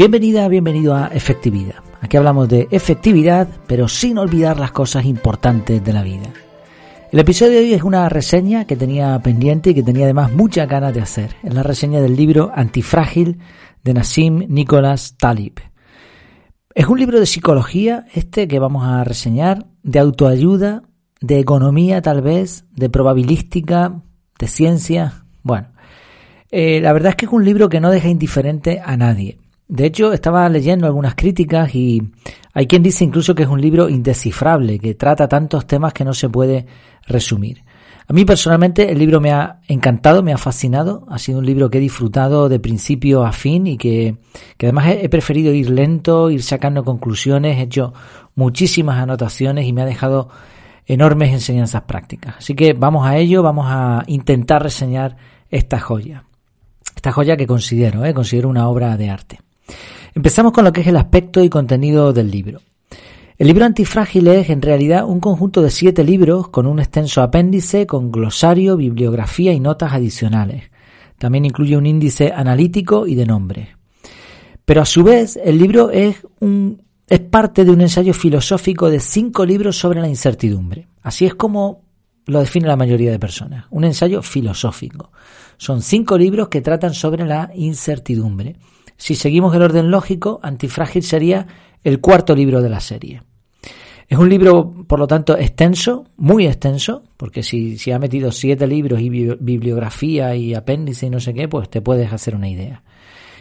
Bienvenida, bienvenido a Efectividad. Aquí hablamos de efectividad, pero sin olvidar las cosas importantes de la vida. El episodio de hoy es una reseña que tenía pendiente y que tenía además muchas ganas de hacer. Es la reseña del libro Antifrágil de Nassim Nicholas Talib. Es un libro de psicología, este que vamos a reseñar, de autoayuda, de economía tal vez, de probabilística, de ciencia. Bueno, eh, la verdad es que es un libro que no deja indiferente a nadie. De hecho, estaba leyendo algunas críticas y hay quien dice incluso que es un libro indescifrable, que trata tantos temas que no se puede resumir. A mí personalmente el libro me ha encantado, me ha fascinado, ha sido un libro que he disfrutado de principio a fin y que, además he, preferido ir lento, ir sacando conclusiones, he hecho muchísimas anotaciones y me ha dejado enormes enseñanzas prácticas. Así que vamos a ello, vamos a intentar reseñar esta joya. Esta joya que considero, ¿eh? considero una obra de arte. Empezamos con lo que es el aspecto y contenido del libro. El libro Antifrágil es en realidad un conjunto de siete libros con un extenso apéndice con glosario, bibliografía y notas adicionales. También incluye un índice analítico y de nombres. Pero a su vez, el libro es, un, es parte de un ensayo filosófico de cinco libros sobre la incertidumbre. Así es como lo define la mayoría de personas. Un ensayo filosófico. Son cinco libros que tratan sobre la incertidumbre. Si seguimos el orden lógico, Antifrágil sería el cuarto libro de la serie. Es un libro, por lo tanto, extenso, muy extenso, porque si, si ha metido siete libros y bibliografía y apéndice y no sé qué, pues te puedes hacer una idea.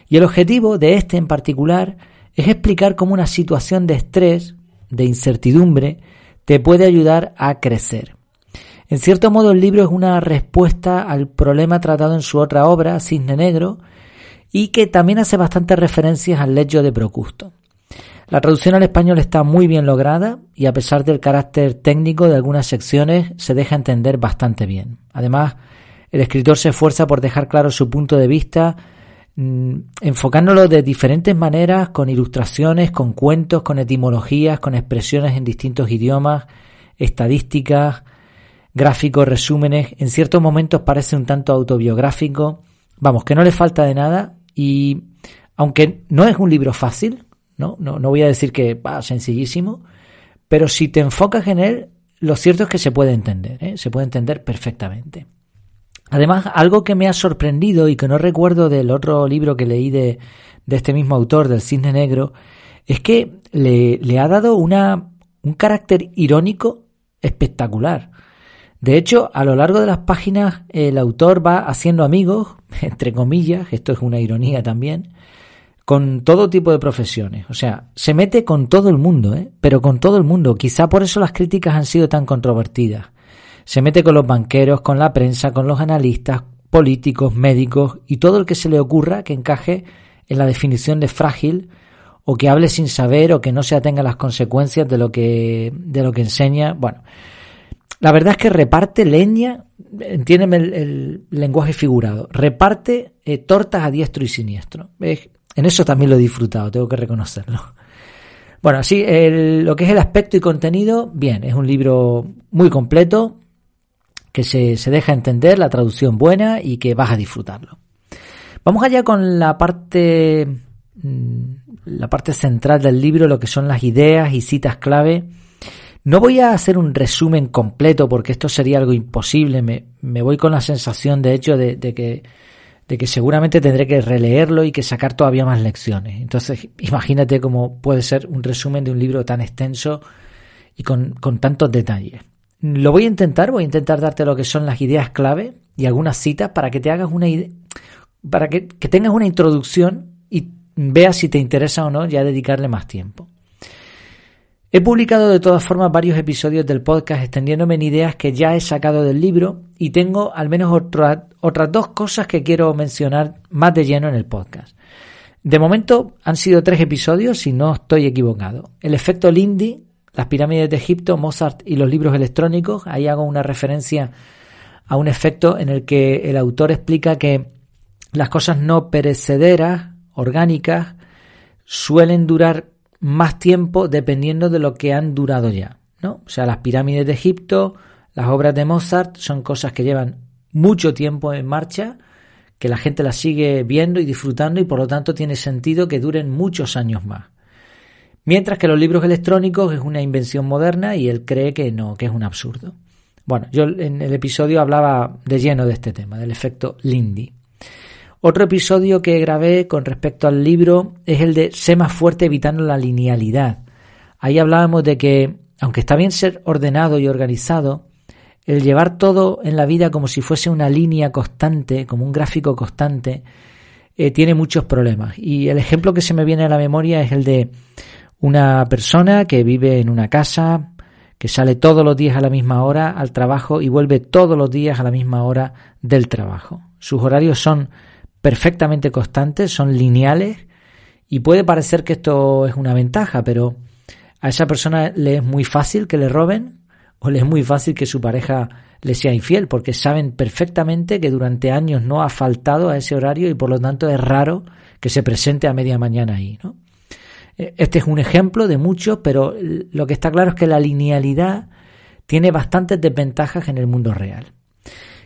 Y el objetivo de este en particular es explicar cómo una situación de estrés, de incertidumbre, te puede ayudar a crecer. En cierto modo, el libro es una respuesta al problema tratado en su otra obra, Cisne Negro, y que también hace bastantes referencias al lecho de Procusto. La traducción al español está muy bien lograda y a pesar del carácter técnico de algunas secciones se deja entender bastante bien. Además, el escritor se esfuerza por dejar claro su punto de vista, mm, enfocándolo de diferentes maneras, con ilustraciones, con cuentos, con etimologías, con expresiones en distintos idiomas, estadísticas, gráficos, resúmenes. En ciertos momentos parece un tanto autobiográfico. Vamos, que no le falta de nada y aunque no es un libro fácil, no, no, no voy a decir que va sencillísimo, pero si te enfocas en él, lo cierto es que se puede entender, ¿eh? se puede entender perfectamente. Además, algo que me ha sorprendido y que no recuerdo del otro libro que leí de, de este mismo autor, del Cisne Negro, es que le, le ha dado una, un carácter irónico espectacular. De hecho, a lo largo de las páginas el autor va haciendo amigos, entre comillas, esto es una ironía también, con todo tipo de profesiones. O sea, se mete con todo el mundo, ¿eh? pero con todo el mundo. Quizá por eso las críticas han sido tan controvertidas. Se mete con los banqueros, con la prensa, con los analistas, políticos, médicos y todo el que se le ocurra que encaje en la definición de frágil o que hable sin saber o que no se atenga a las consecuencias de lo que, de lo que enseña. Bueno, la verdad es que reparte leña, entiéndeme el, lenguaje figurado, reparte eh, tortas a diestro y siniestro. En eso también lo he disfrutado, tengo que reconocerlo. Bueno, sí, lo que es el aspecto y contenido, bien, es un libro muy completo, que se, se deja entender, la traducción buena y que vas a disfrutarlo. Vamos allá con la parte, mm, la parte central del libro, lo que son las ideas y citas clave no voy a hacer un resumen completo porque esto sería algo imposible. Me, voy con la sensación, de hecho, de, que, de que seguramente tendré que releerlo y que sacar todavía más lecciones. Entonces, imagínate cómo puede ser un resumen de un libro tan extenso y con, con tantos detalles. Lo voy a intentar, voy a intentar darte lo que son las ideas clave y algunas citas para que te hagas una idea, para que, que tengas una introducción y veas si te interesa o no ya dedicarle más tiempo. He publicado de todas formas varios episodios del podcast extendiéndome en ideas que ya he sacado del libro y tengo al menos otras dos cosas que quiero mencionar más de lleno en el podcast. De momento han sido tres episodios, si no estoy equivocado. El efecto Lindy, las pirámides de Egipto, Mozart y los libros electrónicos. Ahí hago una referencia a un efecto en el que el autor explica que las cosas no perecederas, orgánicas, suelen durar más tiempo dependiendo de lo que han durado ya. ¿no? O sea, las pirámides de Egipto, las obras de Mozart son cosas que llevan mucho tiempo en marcha, que la gente las sigue viendo y disfrutando y por lo tanto tiene sentido que duren muchos años más. Mientras que los libros electrónicos es una invención moderna y él cree que no, que es un absurdo. Bueno, yo en el episodio hablaba de lleno de este tema, del efecto Lindy. Otro episodio que grabé con respecto al libro es el de Sé más fuerte evitando la linealidad. Ahí hablábamos de que, aunque está bien ser ordenado y organizado, el llevar todo en la vida como si fuese una línea constante, como un gráfico constante, eh, tiene muchos problemas. Y el ejemplo que se me viene a la memoria es el de una persona que vive en una casa, que sale todos los días a la misma hora al trabajo y vuelve todos los días a la misma hora del trabajo. Sus horarios son perfectamente constantes, son lineales y puede parecer que esto es una ventaja, pero a esa persona le es muy fácil que le roben o le es muy fácil que su pareja le sea infiel, porque saben perfectamente que durante años no ha faltado a ese horario y por lo tanto es raro que se presente a media mañana ahí. ¿no? E, este es un ejemplo de muchos, pero lo que está claro es que la linealidad tiene bastantes desventajas en el mundo real.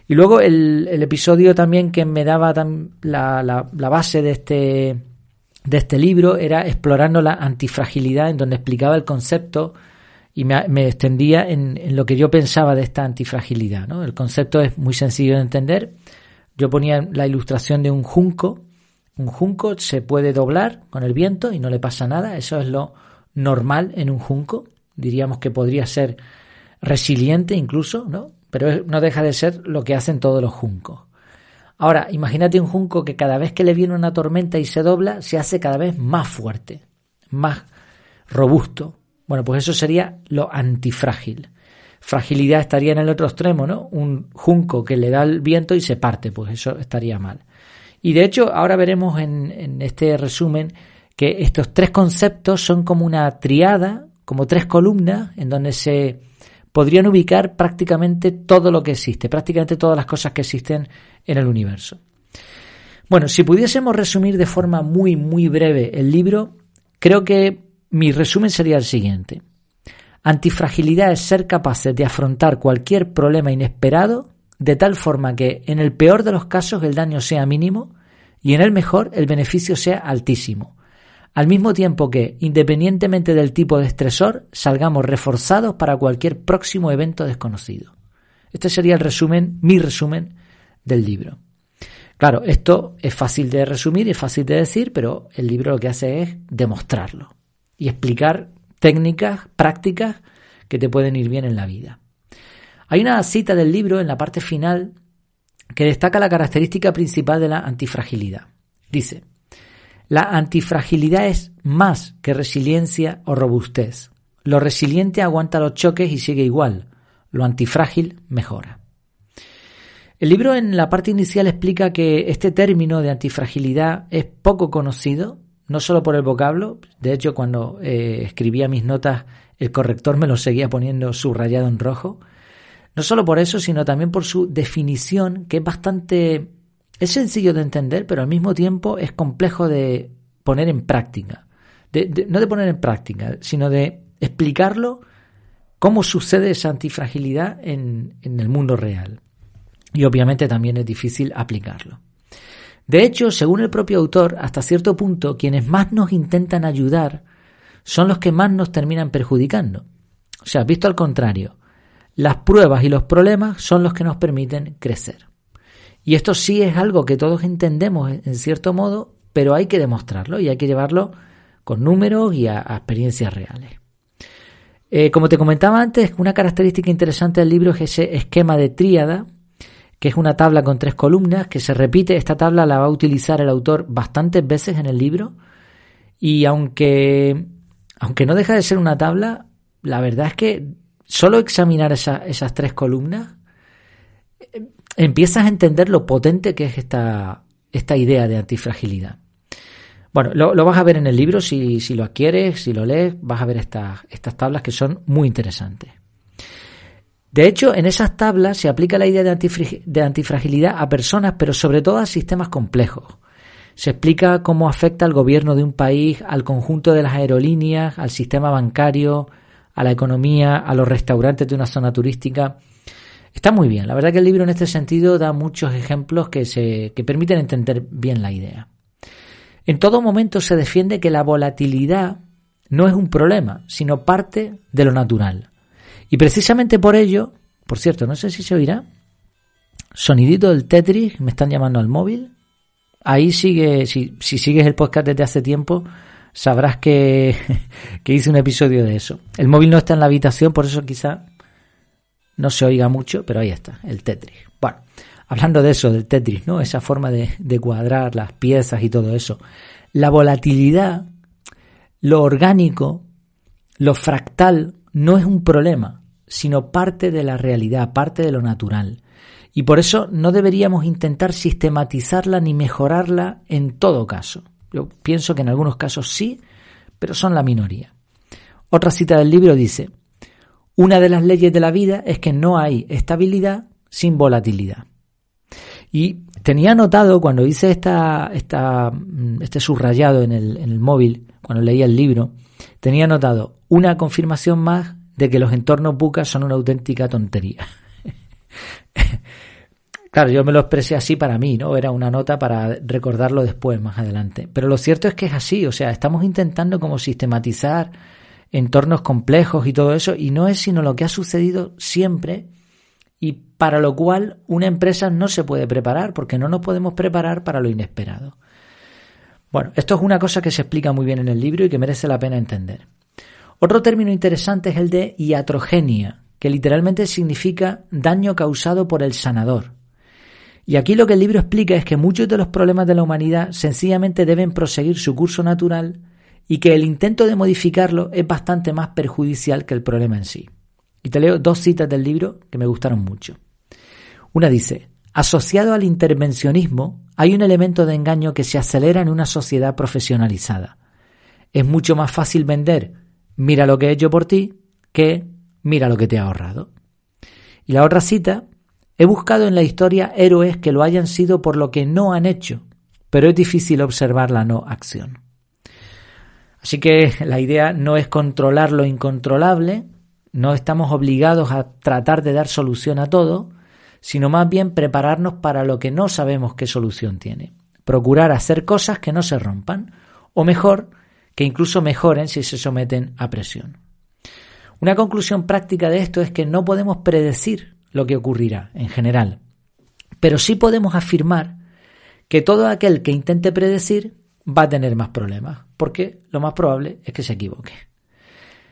Y luego el, episodio también que me daba la, la, base de este, de este libro era explorando la antifragilidad, en donde explicaba el concepto y me, me extendía en, en, lo que yo pensaba de esta antifragilidad. ¿no? El concepto es muy sencillo de entender. Yo ponía la ilustración de un junco. Un junco se puede doblar con el viento y no le pasa nada. Eso es lo normal en un junco. Diríamos que podría ser resiliente incluso, ¿no? Pero no deja de ser lo que hacen todos los juncos. Ahora, imagínate un junco que cada vez que le viene una tormenta y se dobla, se hace cada vez más fuerte, más robusto. Bueno, pues eso sería lo antifrágil. Fragilidad estaría en el otro extremo, ¿no? Un junco que le da el viento y se parte, pues eso estaría mal. Y de hecho, ahora veremos en, este resumen que estos tres conceptos son como una triada, como tres columnas, en donde se podrían ubicar prácticamente todo lo que existe, prácticamente todas las cosas que existen en el universo. Bueno, si pudiésemos resumir de forma muy, muy breve el libro, creo que mi resumen sería el siguiente. Antifragilidad es ser capaces de afrontar cualquier problema inesperado de tal forma que en el peor de los casos el daño sea mínimo y en el mejor el beneficio sea altísimo, al mismo tiempo que, independientemente del tipo de estresor, salgamos reforzados para cualquier próximo evento desconocido. Este sería el resumen, mi resumen del libro. Claro, esto es fácil de resumir, es fácil de decir, pero el libro lo que hace es demostrarlo y explicar técnicas, prácticas que te pueden ir bien en la vida. Hay una cita del libro en la parte final que destaca la característica principal de la antifragilidad. Dice, la antifragilidad es más que resiliencia o robustez. Lo resiliente aguanta los choques y sigue igual. Lo antifrágil mejora. El libro en la parte inicial explica que este término de antifragilidad es poco conocido, no solo por el vocablo, de hecho cuando eh, escribía mis notas el corrector me lo seguía poniendo subrayado en rojo, no solo por eso, sino también por su definición, que es bastante es sencillo de entender, pero al mismo tiempo es complejo de poner en práctica. no de poner en práctica, sino de explicarlo cómo sucede esa antifragilidad en, en el mundo real. Y obviamente también es difícil aplicarlo. De hecho, según el propio autor, hasta cierto punto, quienes más nos intentan ayudar son los que más nos terminan perjudicando. O sea, visto al contrario, las pruebas y los problemas son los que nos permiten crecer. Y esto sí es algo que todos entendemos en cierto modo, pero hay que demostrarlo y hay que llevarlo con números y a, experiencias reales. Eh, como te comentaba antes, una característica interesante del libro es ese esquema de tríada, que es una tabla con tres columnas, que se repite, esta tabla la va a utilizar el autor bastantes veces en el libro, y aunque, aunque no deja de ser una tabla, la verdad es que solo examinar esas tres columnas empiezas a entender lo potente que es esta, esta idea de antifragilidad. Bueno, lo, vas a ver en el libro si, si, lo adquieres, si lo lees, vas a ver estas, estas tablas que son muy interesantes. De hecho, en esas tablas se aplica la idea de, de antifragilidad a personas, pero sobre todo a sistemas complejos. Se explica cómo afecta al gobierno de un país, al conjunto de las aerolíneas, al sistema bancario, a la economía, a los restaurantes de una zona turística. Está muy bien. La verdad que el libro en este sentido da muchos ejemplos que, se, que permiten entender bien la idea. En todo momento se defiende que la volatilidad no es un problema, sino parte de lo natural. Y precisamente por ello, por cierto, no sé si se oirá, sonidito del Tetris, me están llamando al móvil. Ahí sigue, si, si sigues el podcast desde hace tiempo, sabrás que, que hice un episodio de eso. El móvil no está en la habitación, por eso quizá no se oiga mucho, pero ahí está, el Tetris. Bueno, hablando de eso, del Tetris, ¿no? Esa forma de, de cuadrar las piezas y todo eso. La volatilidad, lo orgánico, lo fractal, no es un problema, sino parte de la realidad, parte de lo natural. Y por eso no deberíamos intentar sistematizarla ni mejorarla en todo caso. Yo pienso que en algunos casos sí, pero son la minoría. Otra cita del libro dice, una de las leyes de la vida es que no hay estabilidad sin volatilidad. Y tenía notado cuando hice esta, esta, mm, este subrayado en el, en el móvil, cuando leía el libro, tenía notado una confirmación más de que los entornos bucas son una auténtica tontería. Claro, yo me lo expresé así para mí, ¿no? Era una nota para recordarlo después, más adelante. Pero lo cierto es que es así, o sea, estamos intentando como sistematizar entornos complejos y todo eso, y no es sino lo que ha sucedido siempre y para lo cual una empresa no se puede preparar, porque no nos podemos preparar para lo inesperado. Bueno, esto es una cosa que se explica muy bien en el libro y que merece la pena entender. Otro término interesante es el de iatrogenia, que literalmente significa daño causado por el sanador. Y aquí lo que el libro explica es que muchos de los problemas de la humanidad sencillamente deben proseguir su curso natural y que el intento de modificarlo es bastante más perjudicial que el problema en sí. Y te leo dos citas del libro que me gustaron mucho. Una dice, asociado al intervencionismo hay un elemento de engaño que se acelera en una sociedad profesionalizada. Es mucho más fácil vender, mira lo que he hecho por ti, que mira lo que te he ahorrado. Y la otra cita He buscado en la historia héroes que lo hayan sido por lo que no han hecho, pero es difícil observar la no acción. Así que la idea no es controlar lo incontrolable, no estamos obligados a tratar de dar solución a todo, sino más bien prepararnos para lo que no sabemos qué solución tiene. Procurar hacer cosas que no se rompan, o mejor, que incluso mejoren si se someten a presión. Una conclusión práctica de esto es que no podemos predecir lo que ocurrirá en general. Pero sí podemos afirmar que todo aquel que intente predecir va a tener más problemas, porque lo más probable es que se equivoque.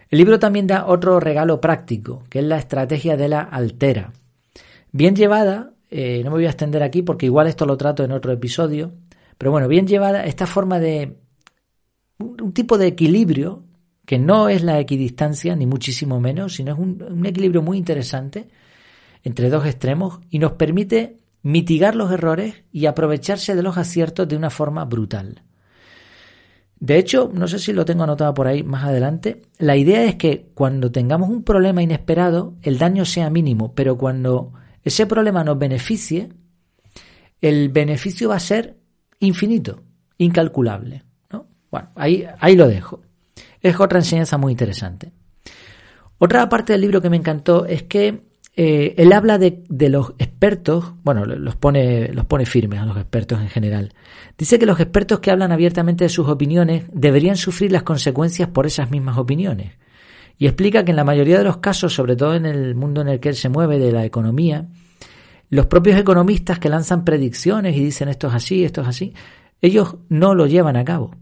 El libro también da otro regalo práctico, que es la estrategia de la altera. Bien llevada, eh, no me voy a extender aquí porque igual esto lo trato en otro episodio, pero bueno, bien llevada esta forma de un tipo de equilibrio que no es la equidistancia, ni muchísimo menos, sino es un equilibrio muy interesante entre dos extremos y nos permite mitigar los errores y aprovecharse de los aciertos de una forma brutal. De hecho, no sé si lo tengo anotado por ahí más adelante, la idea es que cuando tengamos un problema inesperado, el daño sea mínimo, pero cuando ese problema nos beneficie, el beneficio va a ser infinito, incalculable. ¿no? Bueno, ahí, ahí lo dejo. Es otra enseñanza muy interesante. Otra parte del libro que me encantó es que eh, él habla de, los expertos, bueno, los pone, los pone firmes a los expertos en general. Dice que los expertos que hablan abiertamente de sus opiniones deberían sufrir las consecuencias por esas mismas opiniones. Y explica que en la mayoría de los casos, sobre todo en el mundo en el que él se mueve, de la economía, los propios economistas que lanzan predicciones y dicen esto es así, esto es así, ellos no lo llevan a cabo.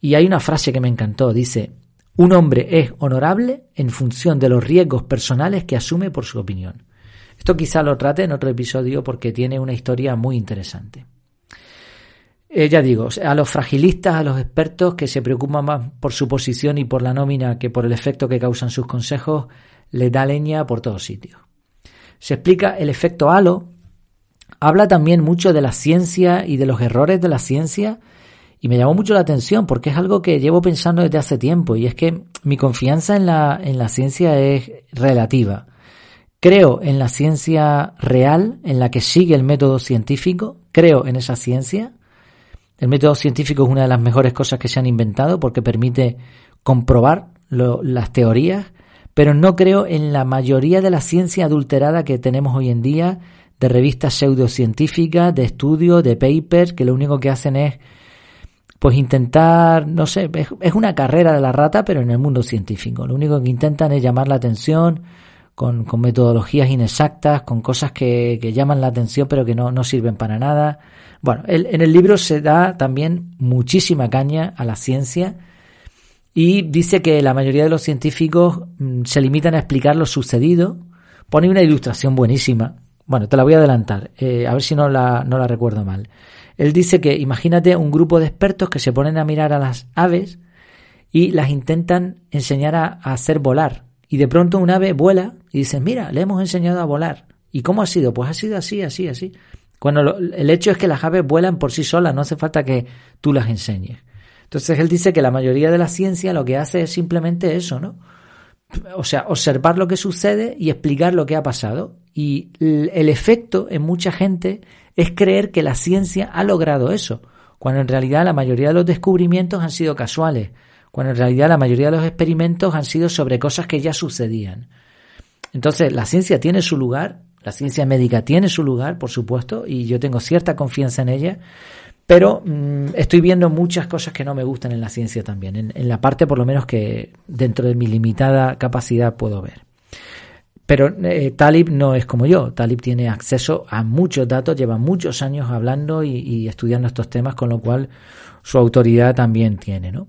Y hay una frase que me encantó, dice, un hombre es honorable en función de los riesgos personales que asume por su opinión. Esto quizá lo trate en otro episodio porque tiene una historia muy interesante. Eh, ya digo, a los fragilistas, a los expertos que se preocupan más por su posición y por la nómina que por el efecto que causan sus consejos, les da leña por todos sitios. Se explica el efecto halo. Habla también mucho de la ciencia y de los errores de la ciencia y me llamó mucho la atención porque es algo que llevo pensando desde hace tiempo y es que mi confianza en la, en la ciencia es relativa. Creo en la ciencia real, en la que sigue el método científico, creo en esa ciencia. El método científico es una de las mejores cosas que se han inventado porque permite comprobar las teorías, pero no creo en la mayoría de la ciencia adulterada que tenemos hoy en día, de revistas pseudocientíficas, de estudios, de papers, que lo único que hacen es pues intentar, no sé, es, una carrera de la rata, pero en el mundo científico. Lo único que intentan es llamar la atención con, metodologías inexactas, con cosas que, llaman la atención pero que no, no sirven para nada. Bueno, en el libro se da también muchísima caña a la ciencia y dice que la mayoría de los científicos mm, se limitan a explicar lo sucedido. Pone una ilustración buenísima. Bueno, te la voy a adelantar, eh, a ver si no la, no la recuerdo mal. Él dice que imagínate un grupo de expertos que se ponen a mirar a las aves y las intentan enseñar a, hacer volar. Y de pronto un ave vuela y dices, mira, le hemos enseñado a volar. ¿Y cómo ha sido? Pues ha sido así, así, así. Cuando el hecho es que las aves vuelan por sí solas, no hace falta que tú las enseñes. Entonces él dice que la mayoría de la ciencia lo que hace es simplemente eso, ¿no? O sea, observar lo que sucede y explicar lo que ha pasado. Y el efecto en mucha gente es creer que la ciencia ha logrado eso, cuando en realidad la mayoría de los descubrimientos han sido casuales, cuando en realidad la mayoría de los experimentos han sido sobre cosas que ya sucedían. Entonces, la ciencia tiene su lugar, la ciencia médica tiene su lugar, por supuesto, y yo tengo cierta confianza en ella, pero mm, estoy viendo muchas cosas que no me gustan en la ciencia también, en la parte por lo menos que dentro de mi limitada capacidad puedo ver. Pero eh, Talib no es como yo. Talib tiene acceso a muchos datos, lleva muchos años hablando y, estudiando estos temas, con lo cual su autoridad también tiene, ¿no?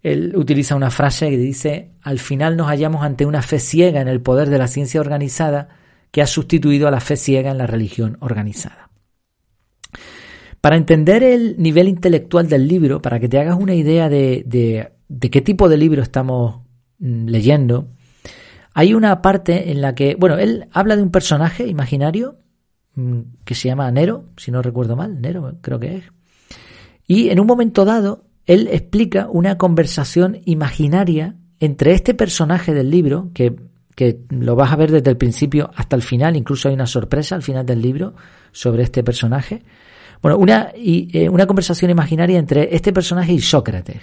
Él utiliza una frase que dice, al final nos hallamos ante una fe ciega en el poder de la ciencia organizada que ha sustituido a la fe ciega en la religión organizada. Para entender el nivel intelectual del libro, para que te hagas una idea de, de qué tipo de libro estamos mm, leyendo, hay una parte en la que, bueno, él habla de un personaje imaginario mm, que se llama Nero, si no recuerdo mal, Nero creo que es. Y en un momento dado, él explica una conversación imaginaria entre este personaje del libro, que, que lo vas a ver desde el principio hasta el final, incluso hay una sorpresa al final del libro sobre este personaje. Bueno, una, y, eh, una conversación imaginaria entre este personaje y Sócrates.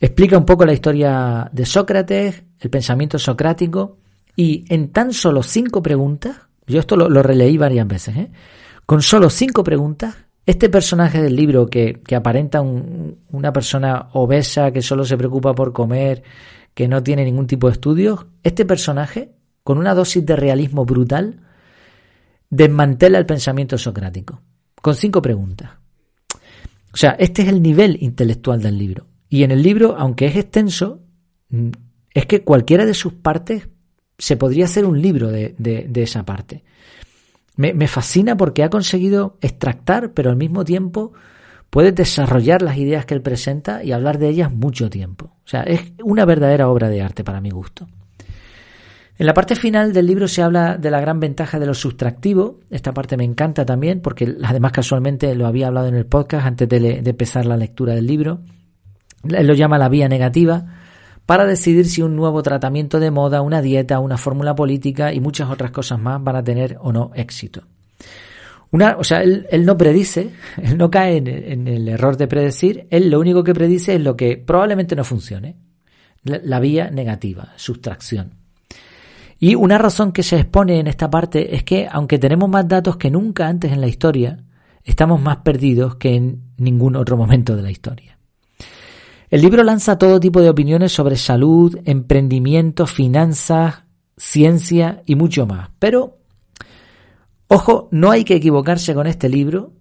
Explica un poco la historia de Sócrates, el pensamiento socrático, y en tan solo cinco preguntas, yo esto lo, releí varias veces, ¿eh? con solo cinco preguntas, este personaje del libro que, aparenta una persona obesa que solo se preocupa por comer, que no tiene ningún tipo de estudios, este personaje, con una dosis de realismo brutal, desmantela el pensamiento socrático, con cinco preguntas. O sea, este es el nivel intelectual del libro. Y en el libro, aunque es extenso, es que cualquiera de sus partes se podría hacer un libro de, esa parte. Me, fascina porque ha conseguido extractar, pero al mismo tiempo puede desarrollar las ideas que él presenta y hablar de ellas mucho tiempo. O sea, es una verdadera obra de arte para mi gusto. En la parte final del libro se habla de la gran ventaja de lo sustractivo. Esta parte me encanta también porque además casualmente lo había hablado en el podcast antes de, de empezar la lectura del libro. Él lo llama la vía negativa, para decidir si un nuevo tratamiento de moda, una dieta, una fórmula política y muchas otras cosas más van a tener o no éxito. Una, o sea, él, no predice, él no cae en, el error de predecir, él lo único que predice es lo que probablemente no funcione. la vía negativa, sustracción. Y una razón que se expone en esta parte es que, aunque tenemos más datos que nunca antes en la historia, estamos más perdidos que en ningún otro momento de la historia. El libro lanza todo tipo de opiniones sobre salud, emprendimiento, finanzas, ciencia y mucho más. Pero, ojo, no hay que equivocarse con este libro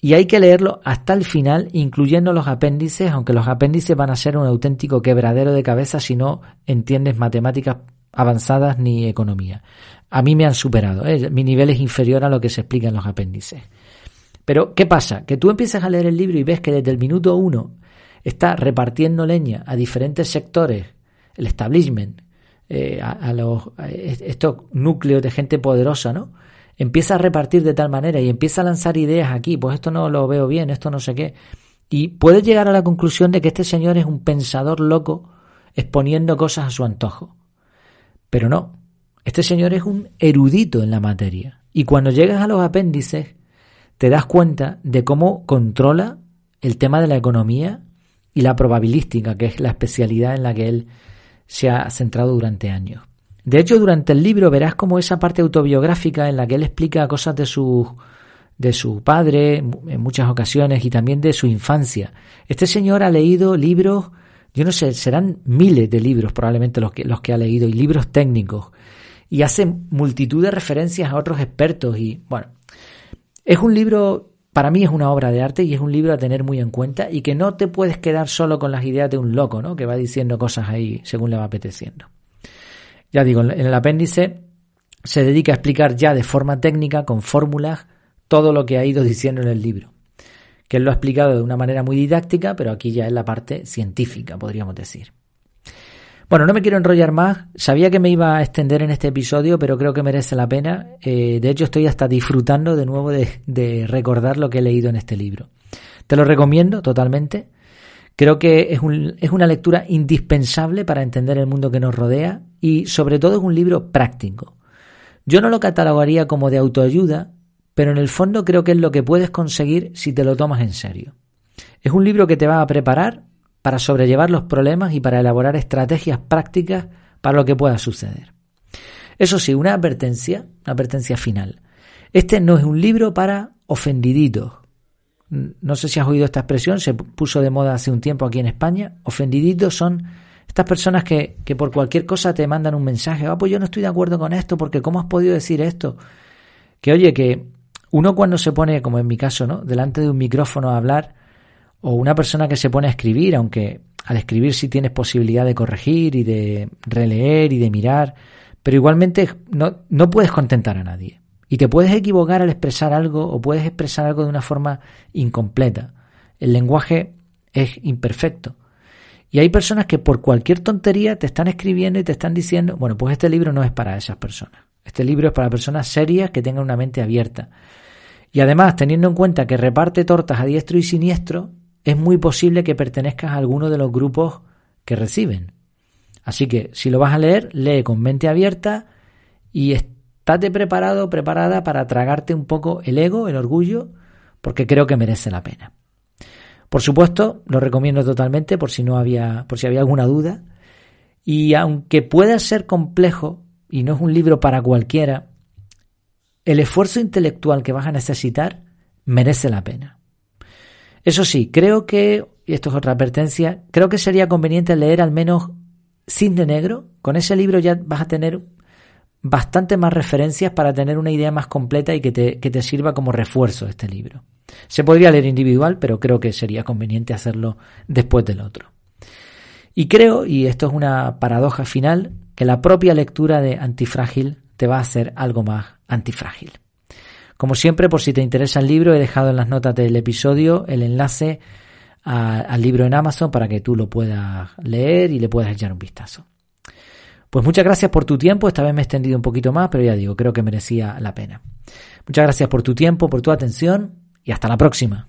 y hay que leerlo hasta el final, incluyendo los apéndices, aunque los apéndices van a ser un auténtico quebradero de cabeza si no entiendes matemáticas avanzadas ni economía. A mí me han superado, ¿eh? mi nivel es inferior a lo que se explica en los apéndices. Pero, ¿qué pasa? Que tú empiezas a leer el libro y ves que desde el minuto uno está repartiendo leña a diferentes sectores, el establishment, eh, a, los, estos núcleos de gente poderosa, ¿no? Empieza a repartir de tal manera y empieza a lanzar ideas aquí, pues esto no lo veo bien, esto no sé qué. Y puede llegar a la conclusión de que este señor es un pensador loco exponiendo cosas a su antojo. Pero no, este señor es un erudito en la materia. Y cuando llegas a los apéndices, te das cuenta de cómo controla el tema de la economía y la probabilística, que es la especialidad en la que él se ha centrado durante años. De hecho, durante el libro verás como esa parte autobiográfica en la que él explica cosas de su, de su padre en muchas ocasiones y también de su infancia. Este señor ha leído libros, yo no sé, serán miles de libros probablemente los que, los que ha leído y libros técnicos y hace multitud de referencias a otros expertos y bueno, es un libro, para mí es una obra de arte y es un libro a tener muy en cuenta y que no te puedes quedar solo con las ideas de un loco, ¿no? Que va diciendo cosas ahí según le va apeteciendo. Ya digo, en el apéndice se dedica a explicar ya de forma técnica, con fórmulas, todo lo que ha ido diciendo en el libro. Que él lo ha explicado de una manera muy didáctica, pero aquí ya es la parte científica, podríamos decir. Bueno, no me quiero enrollar más. Sabía que me iba a extender en este episodio, pero creo que merece la pena. Eh, de hecho, estoy hasta disfrutando de nuevo de, recordar lo que he leído en este libro. Te lo recomiendo totalmente. Creo que es, es una lectura indispensable para entender el mundo que nos rodea y sobre todo es un libro práctico. Yo no lo catalogaría como de autoayuda, pero en el fondo creo que es lo que puedes conseguir si te lo tomas en serio. Es un libro que te va a preparar para sobrellevar los problemas y para elaborar estrategias prácticas para lo que pueda suceder. Eso sí, una advertencia, una advertencia final. Este no es un libro para ofendiditos. No sé si has oído esta expresión, se puso de moda hace un tiempo aquí en España. Ofendiditos son estas personas que, que por cualquier cosa te mandan un mensaje. Ah, pues yo no estoy de acuerdo con esto porque ¿cómo has podido decir esto? Que oye, que uno cuando se pone, como en mi caso, ¿no? delante de un micrófono a hablar, o una persona que se pone a escribir, aunque al escribir sí tienes posibilidad de corregir y de releer y de mirar, pero igualmente no, no puedes contentar a nadie. Y te puedes equivocar al expresar algo o puedes expresar algo de una forma incompleta. El lenguaje es imperfecto. Y hay personas que por cualquier tontería te están escribiendo y te están diciendo, bueno, pues este libro no es para esas personas. Este libro es para personas serias que tengan una mente abierta. Y además, teniendo en cuenta que reparte tortas a diestro y siniestro, es muy posible que pertenezcas a alguno de los grupos que reciben. Así que si lo vas a leer, lee con mente abierta y estate preparado, preparada para tragarte un poco el ego, el orgullo, porque creo que merece la pena. Por supuesto, lo recomiendo totalmente por si no había, por si había alguna duda. Y aunque pueda ser complejo y no es un libro para cualquiera, el esfuerzo intelectual que vas a necesitar merece la pena. Eso sí, creo que, y esto es otra advertencia, creo que sería conveniente leer al menos Cinde Negro. Con ese libro ya vas a tener bastante más referencias para tener una idea más completa y que te, que te sirva como refuerzo este libro. Se podría leer individual, pero creo que sería conveniente hacerlo después del otro. Y creo, y esto es una paradoja final, que la propia lectura de Antifrágil te va a hacer algo más antifrágil. Como siempre, por si te interesa el libro, he dejado en las notas del episodio el enlace al libro en Amazon para que tú lo puedas leer y le puedas echar un vistazo. Pues muchas gracias por tu tiempo, esta vez me he extendido un poquito más, pero ya digo, creo que merecía la pena. Muchas gracias por tu tiempo, por tu atención y hasta la próxima.